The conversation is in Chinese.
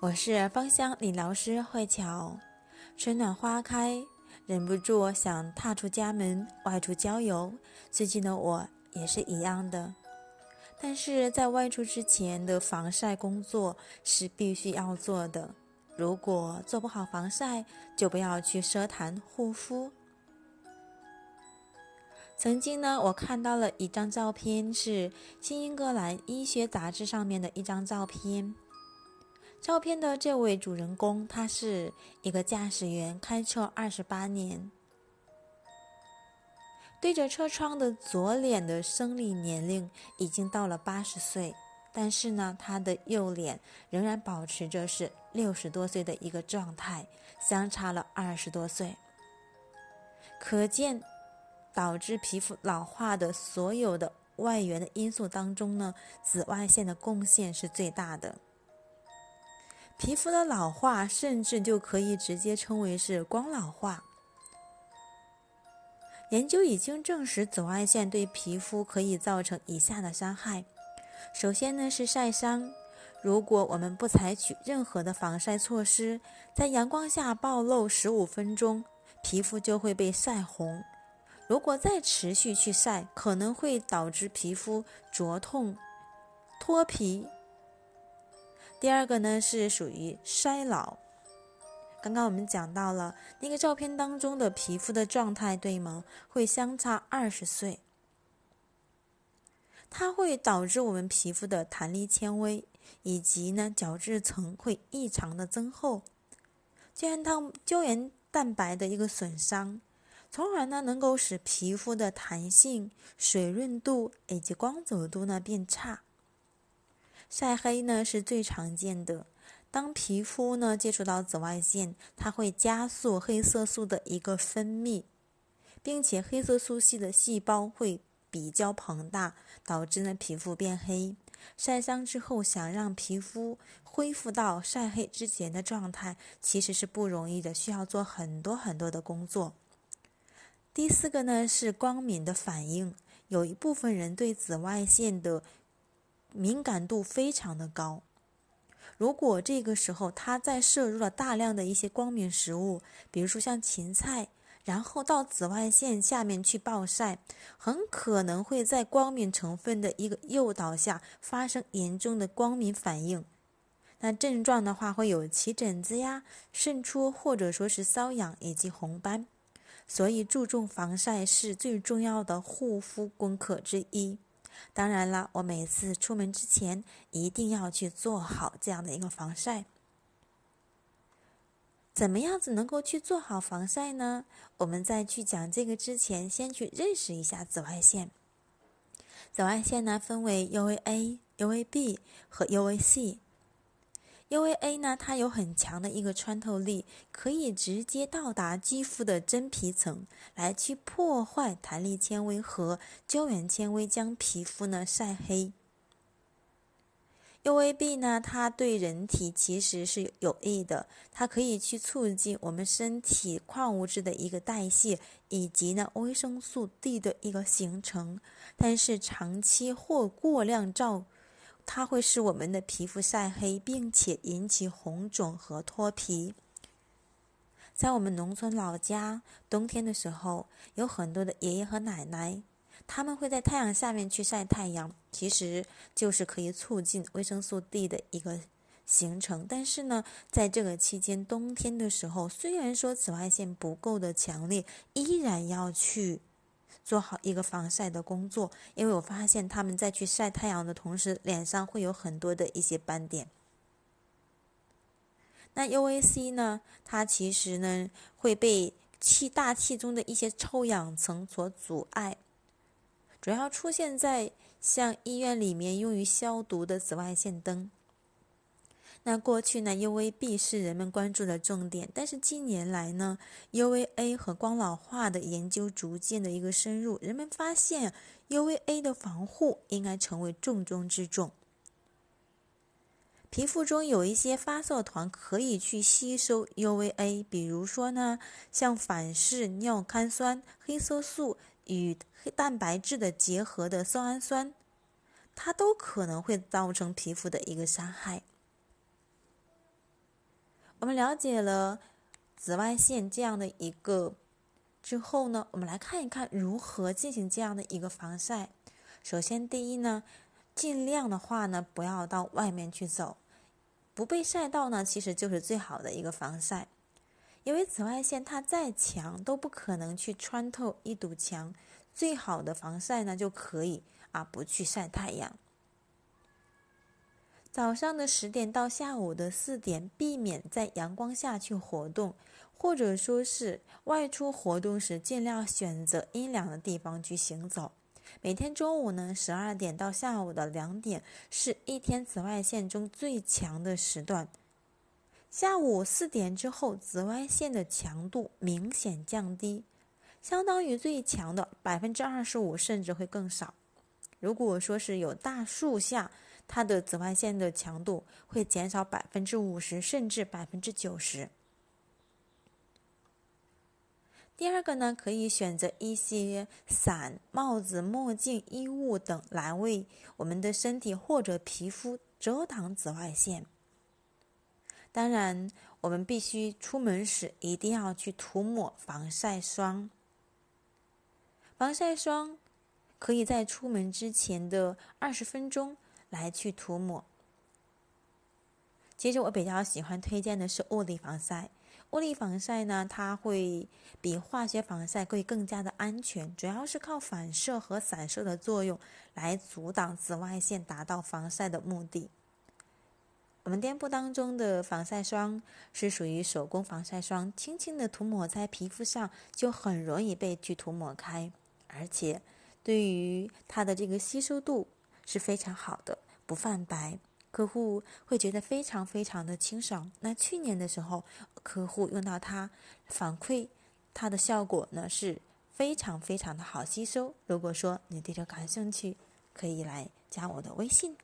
我是芳香理疗师慧乔。春暖花开，忍不住想踏出家门外出郊游。最近的我也是一样的，但是在外出之前的防晒工作是必须要做的。如果做不好防晒，就不要去奢谈护肤。曾经呢，我看到了一张照片，是《新英格兰医学杂志》上面的一张照片。照片的这位主人公，他是一个驾驶员，开车二十八年。对着车窗的左脸的生理年龄已经到了八十岁，但是呢，他的右脸仍然保持着是六十多岁的一个状态，相差了二十多岁。可见，导致皮肤老化的所有的外源的因素当中呢，紫外线的贡献是最大的。皮肤的老化，甚至就可以直接称为是光老化。研究已经证实，紫外线对皮肤可以造成以下的伤害。首先呢是晒伤，如果我们不采取任何的防晒措施，在阳光下暴露十五分钟，皮肤就会被晒红。如果再持续去晒，可能会导致皮肤灼痛、脱皮。第二个呢是属于衰老。刚刚我们讲到了那个照片当中的皮肤的状态，对吗？会相差二十岁。它会导致我们皮肤的弹力纤维以及呢角质层会异常的增厚，胶原汤胶原蛋白的一个损伤，从而呢能够使皮肤的弹性、水润度以及光泽度呢变差。晒黑呢是最常见的。当皮肤呢接触到紫外线，它会加速黑色素的一个分泌，并且黑色素系的细胞会比较庞大，导致呢皮肤变黑。晒伤之后，想让皮肤恢复到晒黑之前的状态，其实是不容易的，需要做很多很多的工作。第四个呢是光敏的反应，有一部分人对紫外线的。敏感度非常的高，如果这个时候他再摄入了大量的一些光敏食物，比如说像芹菜，然后到紫外线下面去暴晒，很可能会在光敏成分的一个诱导下发生严重的光敏反应。那症状的话会有起疹子呀、渗出或者说是瘙痒以及红斑，所以注重防晒是最重要的护肤功课之一。当然了，我每次出门之前一定要去做好这样的一个防晒。怎么样子能够去做好防晒呢？我们在去讲这个之前，先去认识一下紫外线。紫外线呢，分为 UVA、UVB 和 UVC。UVA 呢，它有很强的一个穿透力，可以直接到达肌肤的真皮层，来去破坏弹力纤维和胶原纤维，将皮肤呢晒黑。UVB 呢，它对人体其实是有益的，它可以去促进我们身体矿物质的一个代谢，以及呢维生素 D 的一个形成。但是长期或过量照。它会使我们的皮肤晒黑，并且引起红肿和脱皮。在我们农村老家，冬天的时候，有很多的爷爷和奶奶，他们会在太阳下面去晒太阳，其实就是可以促进维生素 D 的一个形成。但是呢，在这个期间，冬天的时候，虽然说紫外线不够的强烈，依然要去。做好一个防晒的工作，因为我发现他们在去晒太阳的同时，脸上会有很多的一些斑点。那 UVC 呢？它其实呢会被气大气中的一些臭氧层所阻碍，主要出现在像医院里面用于消毒的紫外线灯。那过去呢，UVB 是人们关注的重点，但是近年来呢，UVA 和光老化的研究逐渐的一个深入，人们发现 UVA 的防护应该成为重中之重。皮肤中有一些发色团可以去吸收 UVA，比如说呢，像反式尿苷酸、黑色素与黑蛋白质的结合的色氨酸，它都可能会造成皮肤的一个伤害。我们了解了紫外线这样的一个之后呢，我们来看一看如何进行这样的一个防晒。首先，第一呢，尽量的话呢，不要到外面去走，不被晒到呢，其实就是最好的一个防晒。因为紫外线它再强都不可能去穿透一堵墙，最好的防晒呢，就可以啊不去晒太阳。早上的十点到下午的四点，避免在阳光下去活动，或者说是外出活动时，尽量选择阴凉的地方去行走。每天中午呢，十二点到下午的两点，是一天紫外线中最强的时段。下午四点之后，紫外线的强度明显降低，相当于最强的百分之二十五，甚至会更少。如果说是有大树下，它的紫外线的强度会减少百分之五十，甚至百分之九十。第二个呢，可以选择一些伞、帽子、墨镜、衣物等来为我们的身体或者皮肤遮挡紫外线。当然，我们必须出门时一定要去涂抹防晒霜。防晒霜可以在出门之前的二十分钟。来去涂抹。其实我比较喜欢推荐的是物理防晒。物理防晒呢，它会比化学防晒会更加的安全，主要是靠反射和散射的作用来阻挡紫外线，达到防晒的目的。我们店铺当中的防晒霜是属于手工防晒霜，轻轻的涂抹在皮肤上就很容易被去涂抹开，而且对于它的这个吸收度。是非常好的，不泛白，客户会觉得非常非常的清爽。那去年的时候，客户用到它，反馈它的效果呢是非常非常的好吸收。如果说你对这感兴趣，可以来加我的微信。